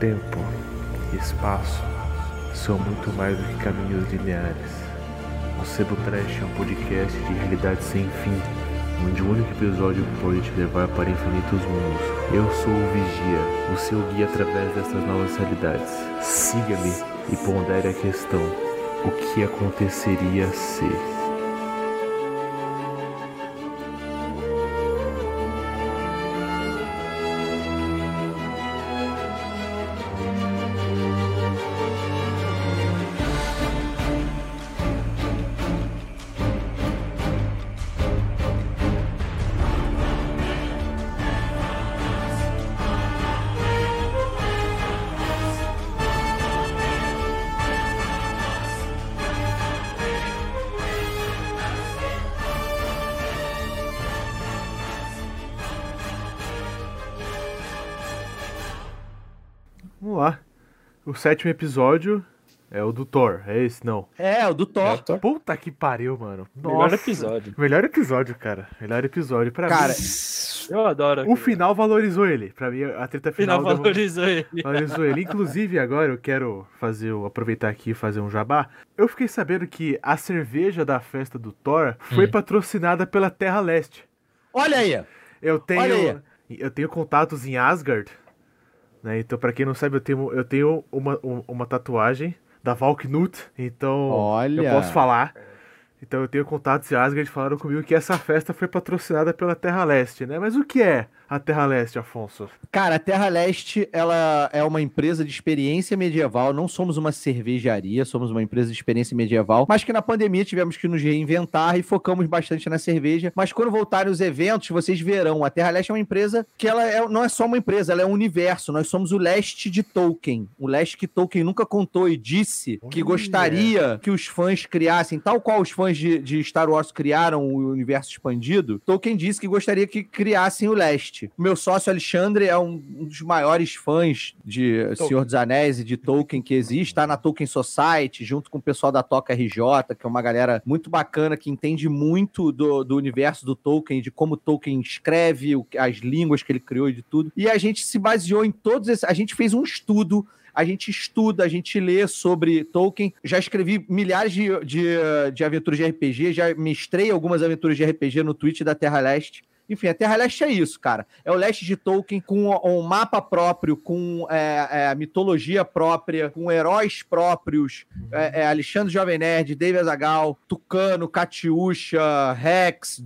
Tempo e espaço são muito mais do que caminhos lineares. O Sebo Trash é um podcast de realidade sem fim, onde o único episódio pode te levar para infinitos mundos. Eu sou o Vigia, o seu guia através dessas novas realidades. Siga-me e pondere a questão: o que aconteceria se. O sétimo episódio é o do Thor. É esse, não? É, o do Thor. Thor. Puta que pariu, mano. Nossa. Melhor episódio. Melhor episódio, cara. Melhor episódio. Pra Cara, mim, Eu adoro. o final valorizou ele. Pra mim, a treta O final final, deu- valorizou ele. valorizou ele. Inclusive, agora eu quero fazer, o- aproveitar aqui e fazer um jabá. Eu fiquei sabendo que a cerveja da festa do Thor foi Hum. patrocinada pela Terra Leste. olha aí. Eu tenho, Olha eu tenho contatos em Asgard, né? Então, pra quem não sabe, eu tenho, eu tenho uma, um- uma tatuagem da Valknut, então Olha. eu posso falar. Então eu tenho contatos em Asgard e falaram comigo que essa festa foi patrocinada pela Terra Leste, né? Mas o que é a Terra Leste, Afonso? Cara, a Terra Leste, ela é uma empresa de experiência medieval. Não somos uma cervejaria, somos uma empresa de experiência medieval. Mas que na pandemia tivemos que nos reinventar e focamos bastante na cerveja. Mas quando voltarem os eventos, vocês verão. A Terra Leste é uma empresa que ela é- não é só uma empresa, ela é um universo. Nós somos o leste de Tolkien. O leste que Tolkien nunca contou e disse que Olha. gostaria que os fãs criassem, tal qual os fãs de, de Star Wars criaram o universo expandido. Tolkien disse que gostaria que criassem o leste. Meu sócio Alexandre é um, um dos maiores fãs de Senhor dos Anéis e de Tolkien que existe. Está na Tolkien Society, junto com o pessoal da Toca RJ, que é uma galera muito bacana, que entende muito do, do universo do Tolkien, de como Tolkien escreve, as línguas que ele criou e de tudo. E a gente se baseou em todos esses. A gente fez um estudo a gente estuda, a gente lê sobre Tolkien. Já escrevi milhares de, de, de aventuras de RPG, já mestrei algumas aventuras de RPG no Twitch da Terra Leste. Enfim, a Terra Leste é isso, cara. É o leste de Tolkien com um mapa próprio, com é, é, mitologia própria, com heróis próprios. É, é Alexandre Jovem Nerd, David Azagal, Tucano, Catiuxa, Rex,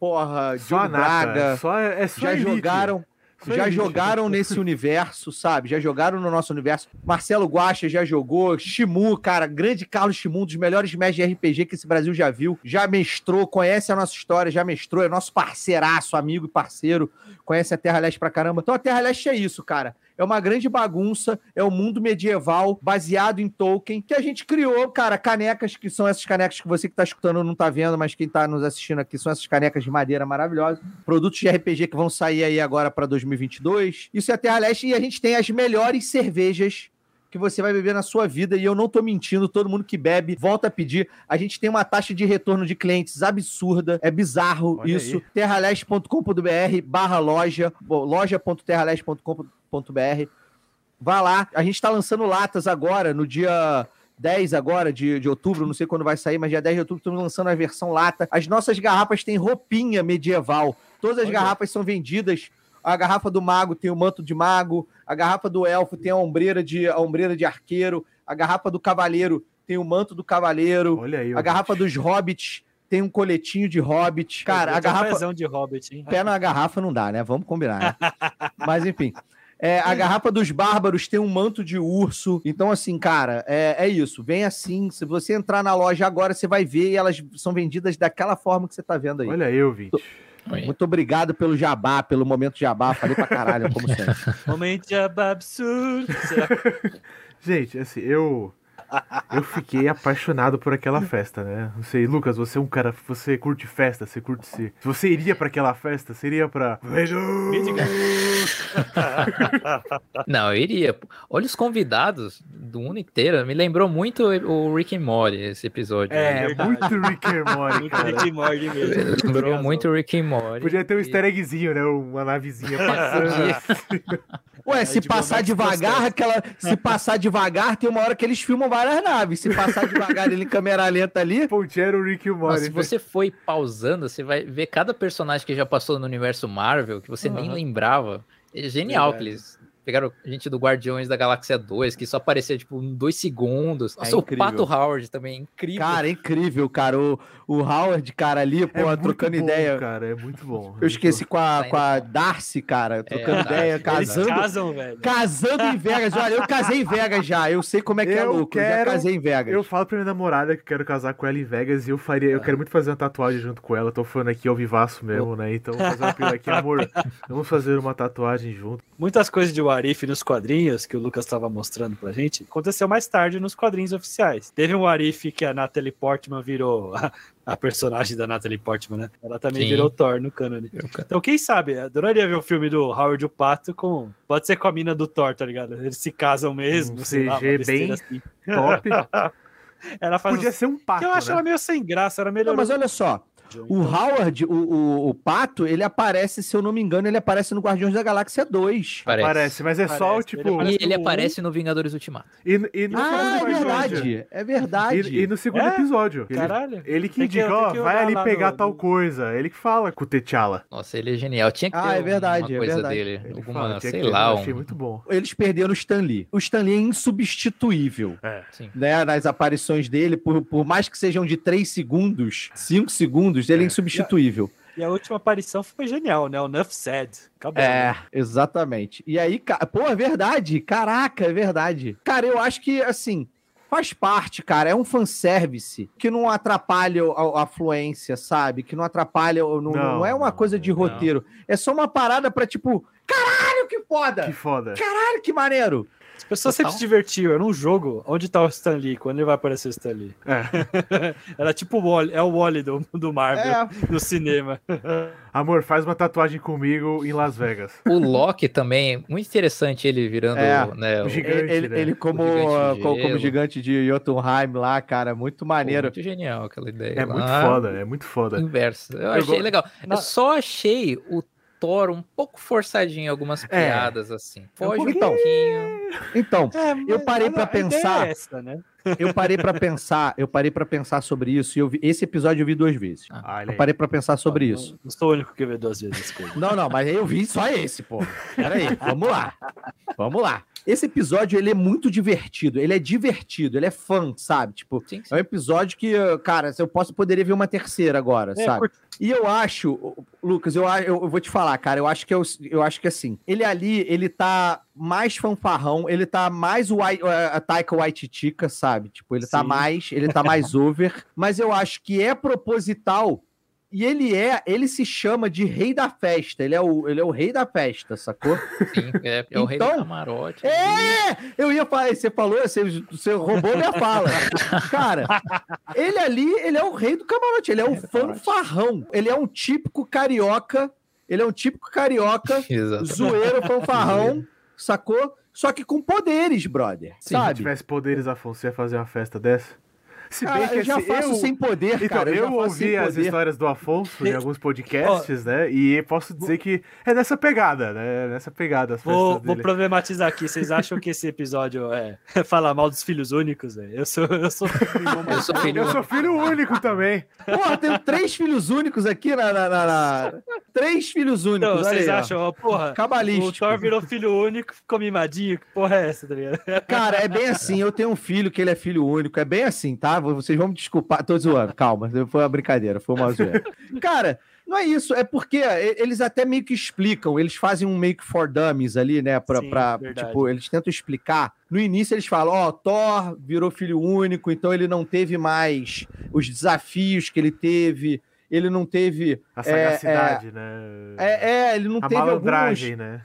porra, nata. Braga. Só, é só Já elite. jogaram Só já elite. jogaram nesse universo, sabe? Já jogaram no nosso universo. Marcelo Guacha já jogou. Shimu, cara, grande Carlos Shimu, um dos melhores mestres de RPG que esse Brasil já viu. Já mestrou, conhece a nossa história, já mestrou, é nosso parceiraço, amigo e parceiro. Conhece a Terra Leste pra caramba. Então a Terra Leste é isso, cara. É uma grande bagunça, é um mundo medieval baseado em Tolkien, que a gente criou, cara, canecas, que são essas canecas que você que tá escutando não tá vendo, mas quem tá nos assistindo aqui são essas canecas de madeira maravilhosas. Produtos de RPG que vão sair aí agora para 2022. Isso é Terra Leste e a gente tem as melhores cervejas que você vai beber na sua vida, e eu não tô mentindo, todo mundo que bebe volta a pedir. A gente tem uma taxa de retorno de clientes absurda, é bizarro Olha isso. terraleste.com.br barra loja, loja.terraleste.com.br. Vá lá, a gente tá lançando latas agora, no dia 10 agora de, de outubro, não sei quando vai sair, mas dia 10 de outubro estamos lançando a versão lata. As nossas garrafas têm roupinha medieval. Todas as Olha. garrafas são vendidas. A garrafa do mago tem o manto de mago, a garrafa do elfo tem a ombreira de, a ombreira de arqueiro, a garrafa do cavaleiro tem o manto do cavaleiro, Olha aí. a garrafa dos hobbits tem um coletinho de hobbit. Cara, a Eu garrafa de Hobbit, hein? pé na garrafa não dá, né? Vamos combinar. Né? Mas enfim. É, a garrafa dos bárbaros tem um manto de urso. Então, assim, cara, é, é isso. Vem assim. Se você entrar na loja agora, você vai ver e elas são vendidas daquela forma que você tá vendo aí. Olha aí, ouvinte. Muito obrigado pelo jabá, pelo momento jabá. Falei pra caralho, como sempre. Momento de absurdo. Gente, assim, eu. Eu fiquei apaixonado por aquela festa, né? Não sei, Lucas, você é um cara. Você curte festa, você curte se. Se você iria pra aquela festa, seria pra. Beijo! Não, eu iria. Olha os convidados do mundo inteiro. Me lembrou muito o Rick and Morty, esse episódio. É, verdade. muito Rick and Morty, Muito. Rick e Morty mesmo. Lembrou muito o Rick and Morty. Podia ter um E- easter eggzinho, né? Uma navezinha passando. Ué, se passar devagar, aquela. Se passar devagar, tem uma hora que eles filmam várias naves. Se passar devagar ele em câmera lenta ali. Ponte era o Rick e Morty. se você foi pausando, você vai ver cada personagem que já passou no universo Marvel, que você nem Aham. lembrava. É genial que Verdade. eles pegaram gente do Guardiões da Galáxia 2, que só aparecia, tipo, em dois segundos. Nossa, o incrível. Pato Howard também, incrível. Cara, é incrível, cara. O, o Howard, cara, ali, pô, é trocando bom, ideia. cara, é muito bom. Eu esqueci com a, com a. Darcy, cara, trocando ideia, casando. Eles casam, velho. Casando em Vegas. Olha, eu casei em Vegas já. Eu sei como é que é Eu louco. Eu já quero- casei em Vegas. Eu falo pra minha namorada que eu quero casar com ela em Vegas e eu faria. Eu quero muito fazer uma tatuagem junto com ela. Tô falando aqui ao vivaço mesmo, né? Então vou fazer uma pila aqui, amor. Vamos fazer uma tatuagem junto. Muitas coisas de Warif nos quadrinhos que o Lucas estava mostrando pra gente aconteceu mais tarde nos quadrinhos oficiais. Teve um Warif que a Natalie Portman virou a, a personagem da Natalie Portman, né? Ela também Sim. virou Thor no cânone. Então, quem sabe? eu Adoraria ver o filme do Howard o Pato com. Pode ser com a mina do Thor, tá ligado? Eles se casam mesmo, Um sei lá, CG bem assim. Top. Ela faz Podia uns- ser um pato. que eu acho né? ela meio sem graça, era melhor. Não, mas olha só. O Howard, o, o, o Pato, ele aparece, se eu não me engano, ele aparece no Guardiões da Galáxia 2. Parece. Parece, mas é só, Parece, tipo. ele E ele aparece no Vingadores Ultimato. E, e no Ah, é verdade. É verdade. E, e no segundo É? episódio. Ele, Caralho. ele que indica, ó, que vai ali pegar no- tal coisa. Ele que fala com o T'Challa. Nossa, ele é genial. Tinha que ter Ah, é um- verdade, é uma coisa verdade. dele. Ele Alguma, fala, sei ter, lá, eu achei um... muito bom. Eles perderam o Stan Lee. O Stan Lee é insubstituível. É. Sim. Né, nas aparições dele, por, por mais que sejam de 3 segundos, 5 segundos, ele é É. insubstituível. E a última aparição foi genial, né? O Nuff Said. Acabou. É, né? exatamente. E aí, ca- pô, é verdade. Caraca, é verdade. Cara, eu acho que, assim, faz parte, cara. É um fanservice que não atrapalha a, a fluência, sabe? Que não atrapalha, não, Não, não é uma coisa de não. roteiro. É só uma parada pra, tipo, caralho, que foda! Que foda. Caralho, que maneiro! As pessoas Total. sempre se divertiam. Era um jogo. Onde tá o Stan Lee? Quando ele vai aparecer o Stan Lee? É. Era tipo o Wally, é o Wally do, do Marvel, É, no cinema. Amor, faz uma tatuagem comigo em Las Vegas. O Loki também, muito interessante ele virando, É, né, o gigante. ele, né? ele como, O gigante de co- como, gelo. gigante de Jotunheim lá, cara, muito Pô, maneiro. muito genial aquela ideia. É lá. muito foda, é muito foda. Inverso. Eu, Eu achei go- legal. Eu só achei o Thor um pouco forçadinho algumas piadas, assim. Foge um pouquinho. pouquinho. Então, É, Eu parei a- pra a ideia pensar. É essa, né? eu parei pra pensar, eu parei para pensar sobre isso e eu vi, esse episódio eu vi duas vezes. Olha Eu aí. parei pra pensar sobre Não- isso. Não sou o único que vê duas vezes. Não, não, mas aí eu vi só esse, pô. Peraí, vamos lá. Vamos lá. Esse episódio, ele é muito divertido. Ele é divertido, ele é fã, sabe? Tipo, Sim, sim. é um episódio que, cara, eu posso poderia ver uma terceira agora, É, sabe? E eu acho, Lucas, eu, eu, eu vou te falar, cara, eu acho que eu, eu acho que assim, ele ali, ele tá mais fanfarrão, ele tá mais o a Taika Waititi, sabe? Tipo, ele tá Sim. mais, ele tá mais over, mas eu acho que é proposital. E ele é, ele se chama de rei da festa. Ele é o, ele é o rei da festa, sacou? Sim, é, é o rei do Então, camarote. É! Eu ia falar, você falou, você, você roubou minha fala. Cara, ele ali, ele é o rei do camarote, ele é um camarote. fanfarrão. Ele é um típico carioca, ele é um típico carioca, Exato. zoeiro, fanfarrão, sacou? Só que com poderes, brother, Se sabe? tivesse poderes, Afonso, você ia fazer uma festa dessa? Se bem Cara, que eu já assim, faço eu... sem poder, Então, cara. eu, faço ouvi as histórias do Afonso em alguns podcasts, né? E posso dizer que é nessa pegada, né? Nessa pegada Vou, vou problematizar aqui. Vocês acham que esse episódio é falar mal dos filhos únicos? velho? Eu sou, eu sou Eu sou filho. Eu sou filho único também. Porra, tenho três filhos únicos aqui na. na- na- na- Três filhos únicos. Olha vocês aí, acham, ó, porra, o Cabalístico. Thor virou filho único, ficou mimadinho? Que porra é essa, tá ligado? Cara, é bem assim. Eu tenho um filho que ele é filho único. É bem assim, tá? Vocês vão me desculpar. Tô zoando, calma. Foi uma brincadeira, foi uma zoeira. Cara, não é isso. É porque eles até meio que explicam. Eles fazem um make for dummies ali, né? Pra, Sim, pra- tipo, eles tentam explicar. No início eles falam: Ó, Thor virou filho único, então ele não teve mais os desafios que ele teve. Ele não teve. A É, sagacidade, né? É, é, ele não a teve malandragem, né?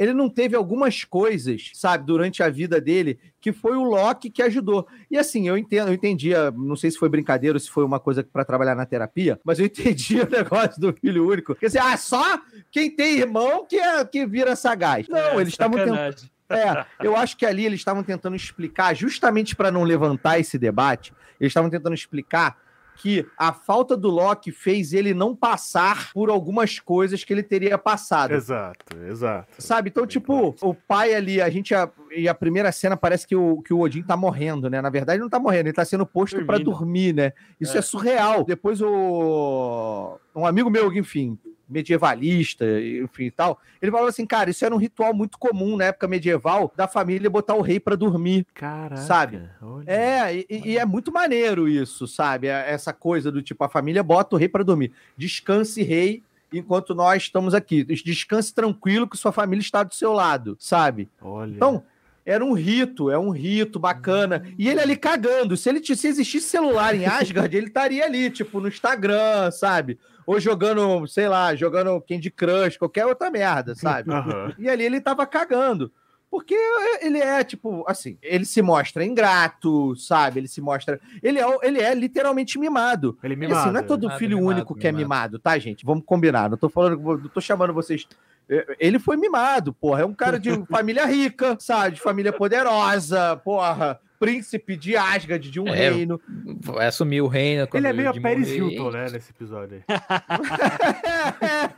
Ele não teve algumas coisas, sabe, durante a vida dele, que foi o Loki que ajudou. E assim, eu entendo, eu entendia, não sei se foi brincadeira ou se foi uma coisa para trabalhar na terapia, mas eu entendi o negócio do filho único. Quer dizer, ah, só quem tem irmão que, é, que vira sagaz. Não, É, eles estavam tentando. É, eu acho que ali eles estavam tentando explicar, justamente para não levantar esse debate, eles estavam tentando explicar que a falta do Loki fez ele não passar por algumas coisas que ele teria passado. Exato, exato. Sabe? Então, tipo, o pai ali, a gente. A, e a primeira cena parece que o, que o Odin tá morrendo, né? Na verdade, ele não tá morrendo, ele tá sendo posto pra Dormindo. dormir, né? Isso é. É. surreal. Depois o. Um amigo meu, enfim, medievalista, enfim e tal, ele falou assim, cara, isso era um ritual muito comum na época medieval da família botar o rei pra dormir. Caraca. Sabe? olha. É, e, e é muito maneiro isso, sabe? É- Essa coisa do tipo, a família bota o rei pra dormir. Descanse, rei, enquanto nós estamos aqui. Descanse tranquilo que sua família está do seu lado, sabe? Olha. Então, era um rito, é um rito bacana. E ele ali cagando. Se ele se existisse celular em Asgard, ele estaria ali, tipo, no Instagram, sabe? Ou jogando, sei lá, jogando Candy Crush, qualquer outra merda, sabe? Aham. E ali ele tava cagando. Porque ele é, tipo, assim, ele se mostra ingrato, sabe? Ele se mostra. Ele é, ele é literalmente mimado. Ele é E assim, não é todo Mimado, filho mimado, único que é mimado. mimado, tá, gente? Vamos combinar. Não tô falando, não tô chamando vocês. É, Ele foi mimado, porra. É um cara de família rica, sabe? De família poderosa, porra. Príncipe de Asgard, de um É, reino. Vai assumir o reino. Ele é meio a de Paris. Hilton, né, nesse episódio aí.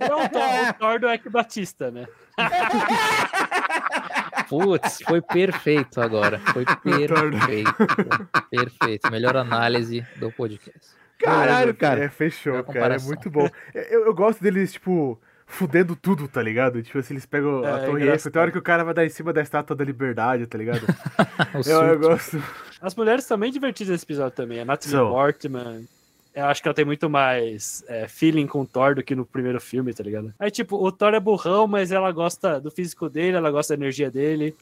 É o Thor, o Thor do Eck Batista, né? Putz, foi perfeito agora. Foi perfeito. perfeito. Melhor análise do podcast. Caralho, cara. É, fechou, cara. É muito bom. Eu, eu gosto deles, tipo, fudendo tudo, tá ligado? Tipo assim, eles pegam a É, Torre engraçado. Eiffel. Tem hora que o cara vai dar em cima da estátua da liberdade, tá ligado? Eu, eu surto. gosto. As mulheres também divertidas nesse episódio também. A Natalie São. Portman. Eu acho que ela tem muito mais é, feeling com o Thor do que no primeiro filme, tá ligado? Aí, tipo, o Thor é burrão, mas ela gosta do físico dele, ela gosta da energia dele.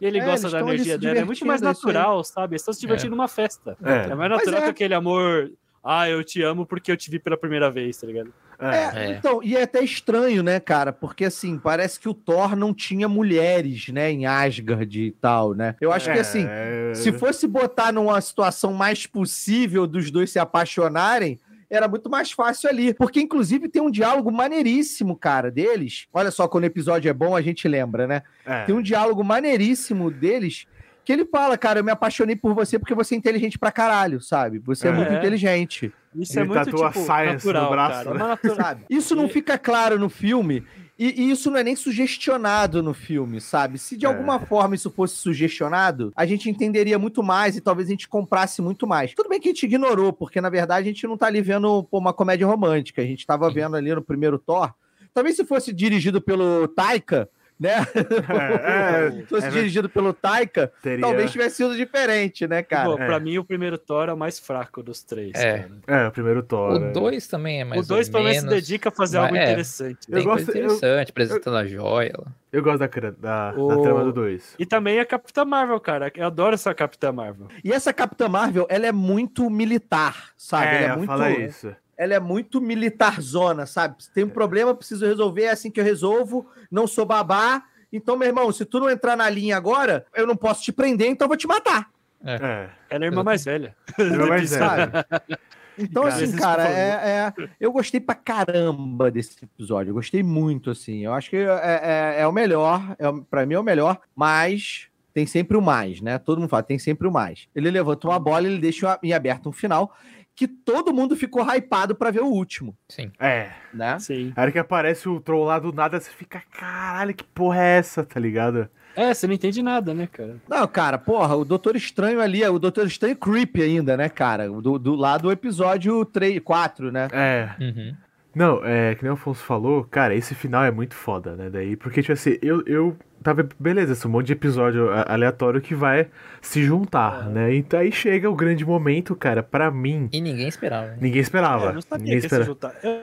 E ele É, gosta da energia dela. É muito mais é aí. natural, sabe? Eles estão se divertindo numa festa. É. É mais natural é. que aquele amor. Ah, eu te amo porque eu te vi pela primeira vez, tá ligado? É. É, É. então, e é até estranho, né, cara? Porque assim, parece que o Thor não tinha mulheres, né, em Asgard e tal, né? Eu acho que assim, É. se fosse botar numa situação mais possível dos dois se apaixonarem, era muito mais fácil ali. Porque, inclusive, tem um diálogo maneiríssimo, cara, deles. Olha só, quando o episódio é bom, a gente lembra, né? É. Tem um diálogo maneiríssimo deles que ele fala, cara, eu me apaixonei por você porque você é inteligente pra caralho, sabe? Você é, É. muito inteligente. Isso Ele é muito tatua tipo, science no natural, braço, cara. né? É sabe? Isso não fica claro no filme. E, e isso não é nem sugestionado no filme, sabe? Se de É. alguma forma isso fosse sugestionado, a gente entenderia muito mais e talvez a gente comprasse muito mais. Tudo bem que a gente ignorou, porque na verdade a gente não tá ali vendo pô, uma comédia romântica. A gente tava vendo ali no primeiro Thor. Talvez se fosse dirigido pelo Taika, né? É, é, se fosse é, dirigido pelo Taika, teria- talvez tivesse sido diferente, né, cara? Pô, pra É. mim, o primeiro Thor é o mais fraco dos três. É. cara. É, o primeiro Thor. O 2 também é mais o dois, pelo menos, se dedica a fazer mas algo é. interessante. Eu Tem gosto- coisa eu- interessante, apresentando a joia. lá. Eu gosto da, da, da O- trama do 2. E também a Capitã Marvel, cara. Eu adoro essa Capitã Marvel. E essa Capitã Marvel, ela é muito militar, sabe? É, ela é muito. fala isso. Ela é muito militarzona, sabe? Se tem um problema, preciso resolver, é assim que eu resolvo, não sou babá. Então, meu irmão, se tu não entrar na linha agora, eu não posso te prender, então eu vou te matar, É. Ela é a irmã mais velha. Vai dizer. sabe? Então, Cara, assim, cara, é, é- eu gostei pra caramba desse episódio. Eu gostei muito, assim. Eu acho que é, é- é o melhor, é, pra mim é o melhor, mas tem sempre o mais, né? Todo mundo fala, tem sempre o mais. Ele levanta uma bola, ele deixa em aberto um final que todo mundo ficou hypado pra ver o último, Sim. É. né? Sim. A hora que aparece o troll lá do nada, você fica, caralho, que porra é essa, tá ligado? É, você não entende nada, né, cara? Não, cara, porra, o Doutor Estranho ali, o Doutor Estranho creepy ainda, né, cara? Do, do lado do episódio 3, 4, né? É. Uhum. Não, é, que nem o Afonso falou, cara, esse final é muito foda, né? Daí, porque, tipo assim, eu, eu tava, beleza, esse um monte de episódio aleatório que vai se juntar, né? Então aí chega o grande momento, cara, pra mim, E ninguém esperava. hein? ninguém esperava. É, eu não sabia ninguém que ia se esperava. juntar. Eu,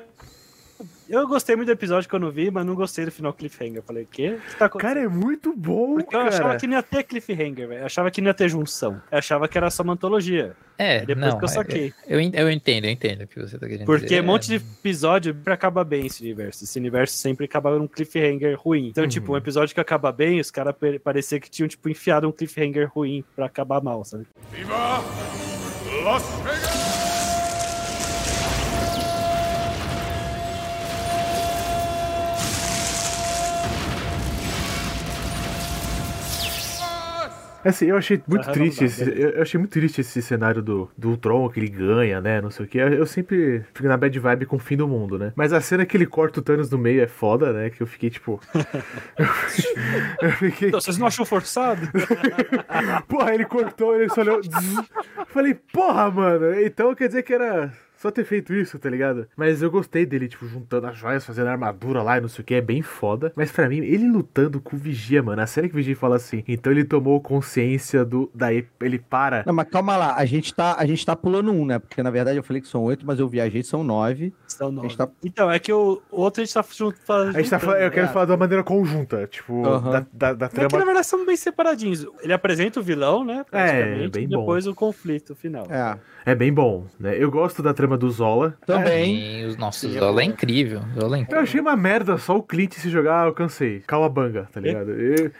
eu gostei muito do episódio quando vi, mas não gostei do final cliffhanger. Eu falei, o quê? O que tá? Cara, é muito bom, Porque eu cara. achava que não ia ter cliffhanger, velho. Eu achava que não ia ter junção. Eu achava que era só uma antologia. É, depois não. que eu saquei. Eu, eu, eu entendo, eu entendo o que você tá querendo Porque dizer. um monte de episódio acaba bem esse universo. Esse universo sempre acaba num cliffhanger ruim. Então, tipo, um episódio que acaba bem, os caras pa- parecia que tinham, tipo, enfiado um cliffhanger ruim pra acabar mal, sabe? Viva Las Vegas! Assim, eu achei muito Aham, triste não esse, eu eu achei muito triste esse cenário do, do Ultron, que ele ganha, né, não sei o que. Eu sempre fico na bad vibe com o fim do mundo, né. Mas a cena que ele corta o Thanos no meio é foda, né, que eu fiquei tipo... eu fiquei... Então, vocês não acham forçado? Porra, ele cortou, ele só olhou... Falei, porra, mano, então quer dizer que era... Só ter feito isso, tá ligado? Mas eu gostei dele, tipo, juntando as joias, fazendo armadura lá e não sei o que, é bem foda. Mas pra mim, ele lutando com o Vigia, mano. A cena que o Vigia fala assim, então ele tomou consciência do. Daí ele para. Não, mas calma lá, a gente tá, a gente tá pulando um, né? Porque na verdade eu falei que são oito, mas eu viajei, são nove. São nove. Tá- Então, é que o, o outro a gente tá junto. A gente tá falando, eu quero falar de uma maneira conjunta, tipo, da, da, da É que na trama. verdade são bem separadinhos. Ele apresenta o vilão, né? praticamente, bem e bom. depois o conflito final. É, É bem bom, né? Eu gosto da trama do Zola. também. Sim, os nossos Sim, Zola é eu- incrível. Zola é Eu incrível. achei uma merda só o Clint se jogar, eu cansei. Calabanga, tá ligado? Eu-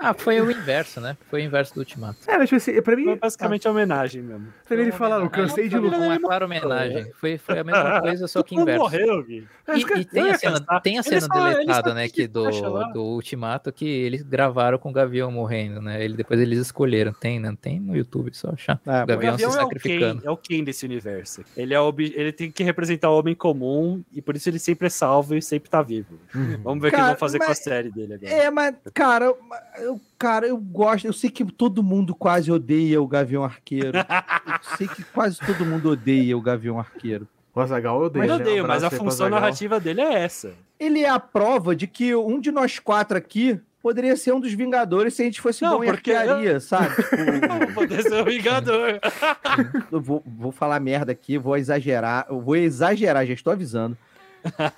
Ah, foi o inverso, né? Foi o inverso do Ultimato. É, mas tipo assim, pra mim. Foi basicamente a homenagem mesmo. Pra mim ele fala, eu cansei de lutar. uma clara homenagem. Foi, foi a mesma coisa, só que inverso. morreu, Gui. Mas, E, e tem, a cena, tem a cena deletada, né, que do, do Ultimato, que eles gravaram com o Gavião morrendo, né? Ele, depois eles escolheram. Tem, né? Tem no YouTube, só achar. É, o O Gavião se Gavião é o, sacrificando. Ken, é o Ken desse universo. Ele, é o, ob- ele tem que representar o homem comum e por isso ele sempre é salvo e sempre tá vivo. Uhum. Vamos ver o que eles vão fazer com a mas- série dele agora. É, mas, cara, eu, eu- cara, eu gosto. Eu sei que todo mundo quase odeia o Gavião Arqueiro. eu sei que quase todo mundo odeia o Gavião Arqueiro. O Azagal eu odeio. Mas eu né? odeio, Um mas a função Azaghal. narrativa dele é essa. Ele é a prova de que um de nós quatro aqui poderia ser um dos Vingadores se a gente fosse Não, bom em porque- arquearia, sabe? Tipo, poder ser o Vingador. eu vou, vou falar merda aqui, vou exagerar, eu vou exagerar, já estou avisando.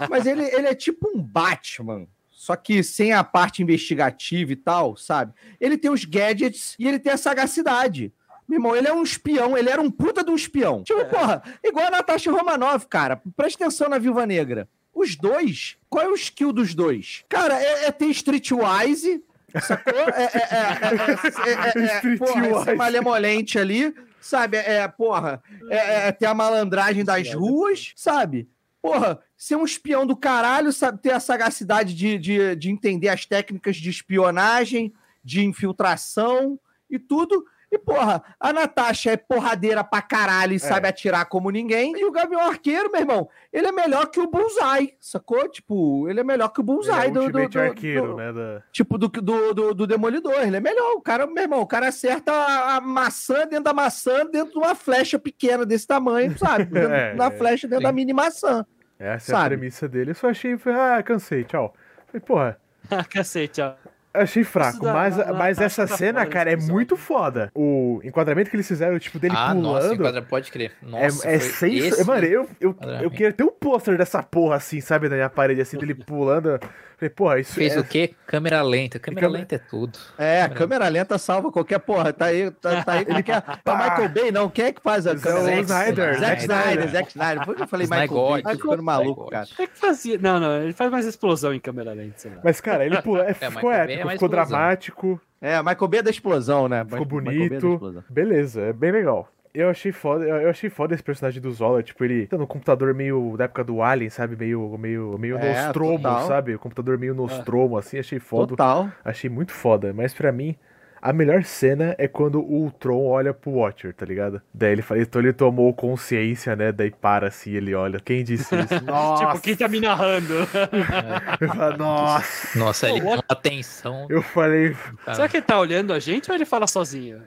Mas ele, ele é tipo um Batman, só que sem a parte investigativa e tal, sabe? Ele tem os gadgets e ele tem a sagacidade. Meu irmão, ele é um espião, ele era um puta de um espião. Tipo, porra, igual a Natasha Romanoff, cara. Presta atenção na Viúva Negra. Os dois, qual é o skill dos dois? Cara, é, é ter Streetwise, sacou? É, é, é, é, é, é, é, porra, é ser malemolente ali, sabe? É, é, porra, é, é ter a malandragem das ruas, sabe? Porra, ser um espião do caralho, sabe? Ter a sagacidade de, de, de entender as técnicas de espionagem, de infiltração e tudo. E, porra, a Natasha é porradeira pra caralho e sabe atirar como ninguém. E o Gavião Arqueiro, meu irmão, ele é melhor que o Bullseye, sacou? Tipo, ele é melhor que o Bullseye é do, do, do- arqueiro, do- né? Da... Tipo, do, do, do, do Demolidor. Ele é melhor. O cara, meu irmão, o cara acerta a, a maçã dentro da maçã, dentro de uma flecha pequena desse tamanho, sabe? Dentro- É, na é. flecha dentro Sim. da mini maçã. Essa é a Sabe? premissa dele. Eu só achei, falei, ah, cansei, tchau. Falei, porra, Ah, Cacete, ó. Achei fraco, da- mas, da- mas essa cena, cara, é muito foda. O enquadramento que eles fizeram, tipo, dele ah, nossa, pulando. enquadra- pode crer. é Nossa, é sens... esse- Mano, eu, eu, eu queria ter um pôster dessa porra assim, sabe, na minha parede, assim, dele pulando. Falei, porra, isso Fez é... o quê? Câmera lenta. Câmera câmera- lenta é tudo. É, a câmera lenta salva qualquer porra. Tá aí, tá, tá aí. É que é? É o Michael Bay, não? Quem é que faz a é câmera o lenta? Snyder, Zack Snyder. Snyder, Zack Snyder. Por que eu falei Michael Snyder. Bay? Tô ficando maluco, cara. É que fazia. Não, não, ele faz mais explosão em câmera lenta, sei lá. Mas, cara, ele pula, é, É, ficou Michael Bay é ficou dramático, É, Michael Bay é da explosão, né? ficou é bonito. explosão. Beleza, é bem legal. Eu achei foda, eu achei foda esse personagem do Zola, tipo, ele tá no computador meio da época do Alien, sabe? Meio, meio, meio É, Nostromo, total. sabe? O computador meio Nostromo, assim, achei foda. Total. Achei muito foda, mas pra mim, a melhor cena é quando o Ultron olha pro Watcher, tá ligado? Daí ele fala, então ele tomou consciência, né? Daí para assim, ele olha. Quem disse isso? Nossa! Tipo, quem tá me narrando? Eu falei, nossa! Nossa, ele com atenção. Eu falei, cara. Será que ele tá olhando a gente ou ele fala sozinho?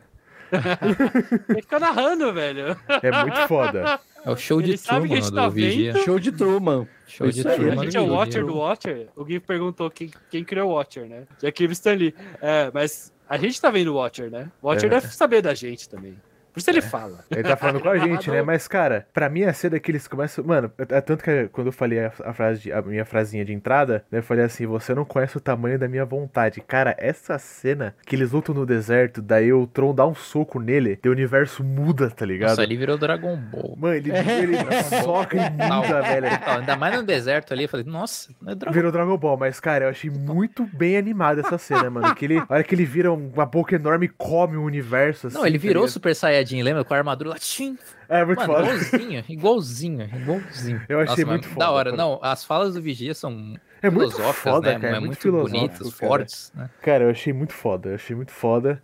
ele fica narrando, velho. é muito foda. É o show de Ele sabe que a Truman gente tá Vigia. Show de Truman. Show de Isso aí, A Truman. gente do é o. Watcher do Watcher. O Gui perguntou quem, quem criou o Watcher, né? Jack Stan Lee. É, mas a gente tá vendo o Watcher, né? O Watcher É. deve saber da gente também. Por isso ele fala. Ele tá falando com a gente, né? Mas, cara, pra mim a cena que eles começam. Mano, é tanto que quando eu falei a, a frase de- a minha frasinha de entrada, né, eu falei assim: você não conhece o tamanho da minha vontade. Cara, essa cena que eles lutam no deserto, daí o Tron dá um soco nele, o universo muda, tá ligado? Nossa, ele virou Dragon Ball. Mano, ele, ele soca e muda, velho. Total, Ainda mais no deserto ali, eu falei, nossa, não é Dragon Virou Dragon Ball, mas, cara, eu achei muito bem animada essa cena, mano. Que ele, a hora que ele vira uma boca enorme e come o universo, assim. Não, ele tá virou ligado? Super Saiyajin, lembra? Com a armadura lá, tchim. É, muito Mano, foda. igualzinho, igualzinho, igualzinho. Eu achei mano, muito foda, Da hora. cara. Não, as falas do Vigia são É muito filosóficas, foda, né? cara, é muito muito, bonitas, fortes, né? Cara, eu achei muito foda, eu achei muito foda.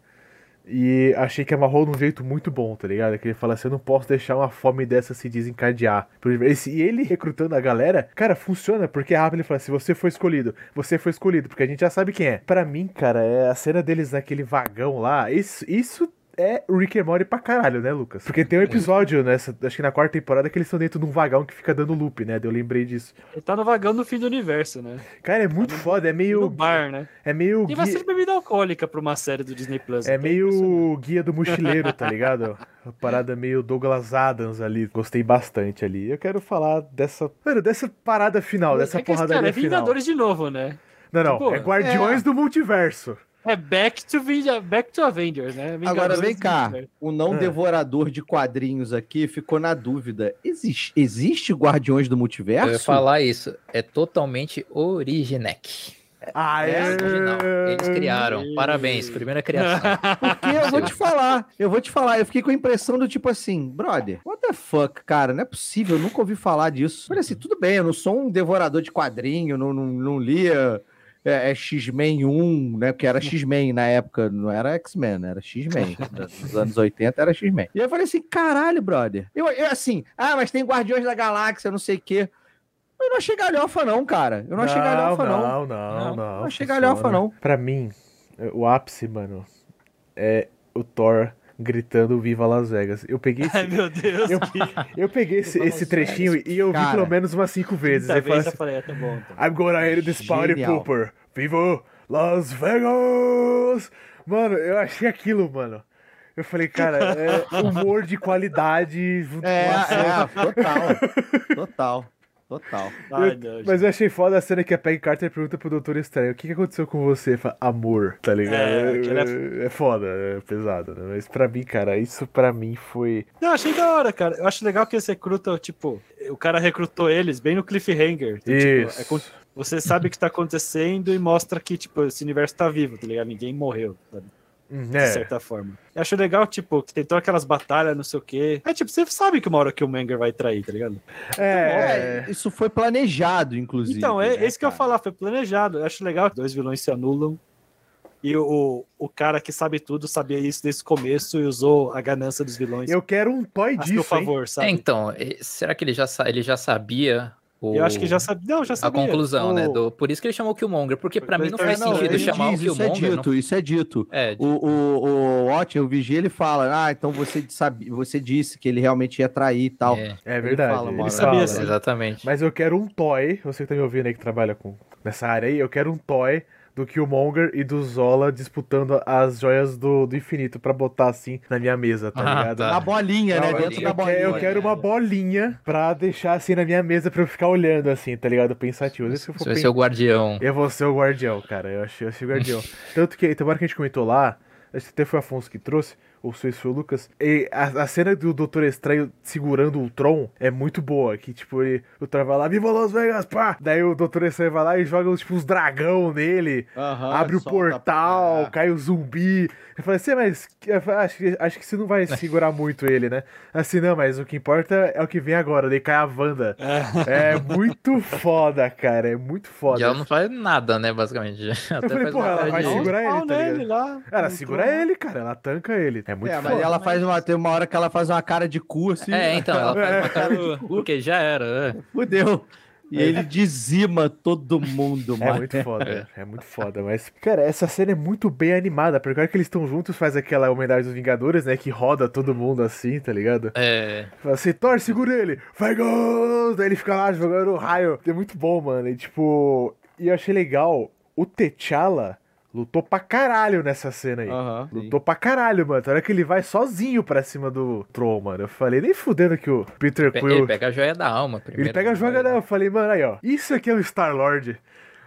E achei que amarrou de um jeito muito bom, tá ligado? Que ele fala assim: eu não posso deixar uma fome dessa se desencadear. Esse- E ele recrutando a galera, cara, funciona, porque é rápido ele fala assim: você foi escolhido, você foi escolhido, porque a gente já sabe quem é. Pra mim, cara, é a cena deles naquele vagão lá, isso, isso é Rick and Morty pra caralho, né, Lucas? Porque tem um episódio nessa, acho que na quarta temporada, que eles estão dentro de um vagão que fica dando loop, né? Eu lembrei disso. Ele tá no vagão do fim do universo, né? Cara, é muito foda, é E no meio. bar, né? É meio. Tem guia- bastante bebida alcoólica pra uma série do Disney Plus. É meio guia do mochileiro, tá ligado? Uma parada meio Douglas Adams ali. Gostei bastante ali. Eu quero falar dessa. Mano, dessa parada final, dessa é porrada cara, é final. Vingadores de novo, né? Não, não. Pô, é Guardiões do Multiverso. É Back to, Back to Avengers, né? Vingadores Agora vem cá, o não Ah. devorador de quadrinhos aqui ficou na dúvida. Existe, existe Guardiões do Multiverso? Eu ia falar isso. É totalmente originec. Ah, É é. Original. Eles criaram. Parabéns, primeira criação. Porque eu vou te falar, eu vou te falar, eu fiquei com a impressão do tipo assim, brother, what the fuck, cara, não é possível, eu nunca ouvi falar disso. Falei assim, tudo bem, eu não sou um devorador de quadrinho, não, não, não lia é, é X-Men 1, né, porque era X-Men na época, não era X-Men, era X-Men, nos anos 80 era X-Men. E aí eu falei assim, caralho, brother, eu, eu assim, ah, mas tem Guardiões da Galáxia, não sei o quê. Eu não achei galhofa não, cara, eu não achei galhofa não. Não, não, não. Não achei galhofa, não. Pra mim, o ápice, mano, é o Thor gritando Viva Las Vegas. Eu peguei esse, Ai, meu Deus. eu, eu peguei esse, esse trechinho e eu vi Cara. pelo menos umas cinco vezes. Aí eu assim, falei, ah, tá bom. Tá. I'm gonna hit this party pooper. Viva Las Vegas! Mano, eu achei aquilo, mano. Eu falei, cara, é humor de qualidade. É, é, total, total, total. Ai, Eu- mas eu achei foda a cena que a Peggy Carter pergunta pro Doutor Estranho: o que, que aconteceu com você? Fala, Amor, tá ligado? É, É, aquele é foda, é pesado, né? Mas pra mim, cara, isso pra mim foi. Não, achei da hora, cara. Eu acho legal que eles recrutam, tipo, o cara recrutou eles bem no cliffhanger. Então, tipo, Isso. é con- você sabe o que tá acontecendo e mostra que, tipo, esse universo tá vivo, tá ligado? Ninguém morreu, sabe? Hum, de é. certa forma. Eu acho legal, tipo, que tem todas aquelas batalhas, não sei o quê. É tipo, você sabe que uma hora que o Manger vai trair, tá ligado? É, É, isso foi planejado, inclusive. Então, é, né, isso que eu falar, foi planejado. Eu acho legal que dois vilões se anulam. E o, o cara que sabe tudo sabia isso desde o começo e usou a ganância dos vilões eu quero um toy disso, hein? favor, É, sabe? então, eh, será que ele já, ele já sabia o- Eu acho que já sabia. Não, já a sabia. conclusão, né? O- do- por isso que ele chamou o Killmonger, porque pra mim não faz não, sentido ele chamar diz, o Isso é Killmonger. dito, não- isso é dito. É, O, o, o Watch, o Vigia, ele fala, ah, então você, sabia, você disse que ele realmente ia trair e tal. é, É verdade. fala, ele fala. Sabia, sim. exatamente. Mas eu quero um toy, você que tá me ouvindo aí que trabalha com nessa área aí, eu quero um toy do Killmonger e do Zola disputando as joias do, do infinito pra botar assim na minha mesa, tá Ah, ligado? tá. Na bolinha, Não, né? eu, Dentro da bolinha. eu quero uma bolinha pra deixar assim na minha mesa pra eu ficar olhando assim, tá ligado? Pensativo. Às vezes se eu for Você vai pen- ser o guardião. Eu vou ser o guardião, cara. Eu achei, eu achei o guardião. Tanto que, tem uma hora que a gente comentou lá, acho que até foi o Afonso que trouxe, ou se foi o Lucas, e a, a cena do Doutor Estranho segurando o Tron é muito boa. Que, tipo, ele, o Tron vai lá, Viva Las Vegas, pá! Daí o Doutor Estranho vai lá e joga, tipo, uns dragão nele. Aham, abre o portal, Ah. cai o zumbi. Eu falei assim, mas eu acho, que- acho que você não vai segurar muito ele, né? Assim, não, mas o que importa é o que vem agora. Daí cai a Wanda. É. É muito foda, cara. É muito foda. E ela não faz nada, né, basicamente. Até falei, porra, ela vai segurar ele, tá ligado? lá. Ela segura ele, cara. Ela tanca ele. É muito É, foda. mas ela faz uma, tem uma hora que ela faz uma cara de cu assim. É, então, ela faz uma cara de... Porque já era, é. Fudeu. E ele dizima todo mundo, É mano. muito foda, é muito foda, mas, cara, essa cena é muito bem animada, porque que eles estão juntos faz aquela homenagem dos Vingadores, né, que roda todo mundo assim, tá ligado? É, Fala assim, Thor, segura ele, vai gol! Daí ele fica lá jogando raio. É muito bom, mano, e tipo, e eu achei legal, o T'Challa lutou pra caralho nessa cena aí. Sim. Lutou pra caralho, mano. A hora que ele vai sozinho pra cima do Tron, mano. Eu falei, nem fudendo que o Peter pe- Quill. ele pega a joia da alma primeiro. Ele pega a joga dela. Eu falei, mano, aí, ó. Isso aqui é o Star-Lord.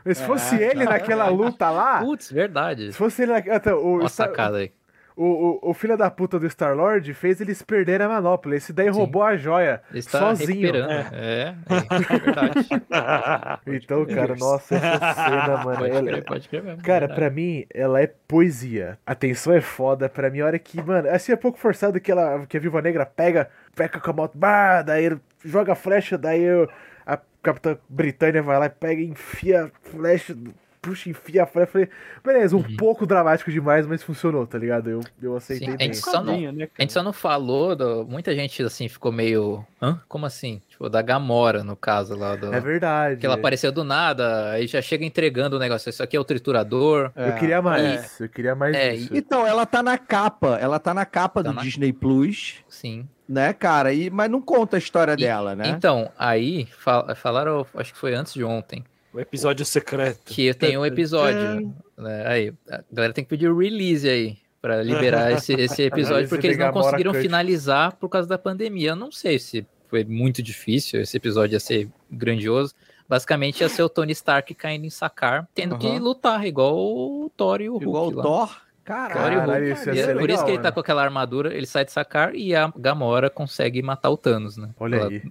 Se fosse ele naquela luta lá. Putz, verdade. Se fosse ele naquela. Então, o, Uma Star- sacada aí. O, o, o filho da puta do Star-Lord fez eles perderem a manopla. Esse daí roubou a joia. Ele está sozinho. recuperando. É, é, verdade. Então, cara, nossa, essa cena, mano. Pode ela- crer, pode crer mesmo. Cara, verdade. pra mim, ela é poesia. A tensão é foda. Pra mim, a hora que, mano, assim é pouco forçado que, ela, que a Viva Negra pega, pega com a moto, bah, daí ele joga a flecha, daí eu- a Capitã Britânia vai lá e pega e enfia a flecha puxa, enfia a flare. Falei, beleza, um Uhum. pouco dramático demais, mas funcionou, tá ligado? Eu, eu aceitei Sim, a gente só não- né, A gente só não falou, do- muita gente assim ficou meio. Hã? Como assim? Tipo, da Gamora, no caso lá. Do... É verdade. Que ela apareceu do nada, aí já chega entregando o negócio. Isso aqui é o triturador. Eu queria mais, eu queria mais É, isso. Então, ela tá na capa. Ela tá na capa Tá do na- Disney Plus, Sim. né, cara? E, mas não conta a história E- dela, né? Então, aí fal- falaram, acho que foi antes de ontem, O episódio secreto. que tem um episódio. né, Aí, a galera tem que pedir o release aí. Pra liberar esse, esse episódio, porque eles não conseguiram finalizar por causa da pandemia. Eu não sei se foi muito difícil, esse episódio ia ser grandioso. Basicamente ia ser o Tony Stark caindo em sacar, tendo que Aham. lutar, igual o Thor e o Hulk. Igual o lá. Thor. Thor e Caralho. o Hulk. Caralho, isso ia é ser por isso legal, que ele tá né? com aquela armadura, ele sai de sacar e a Gamora consegue matar o Thanos, né? Olha Ela aí.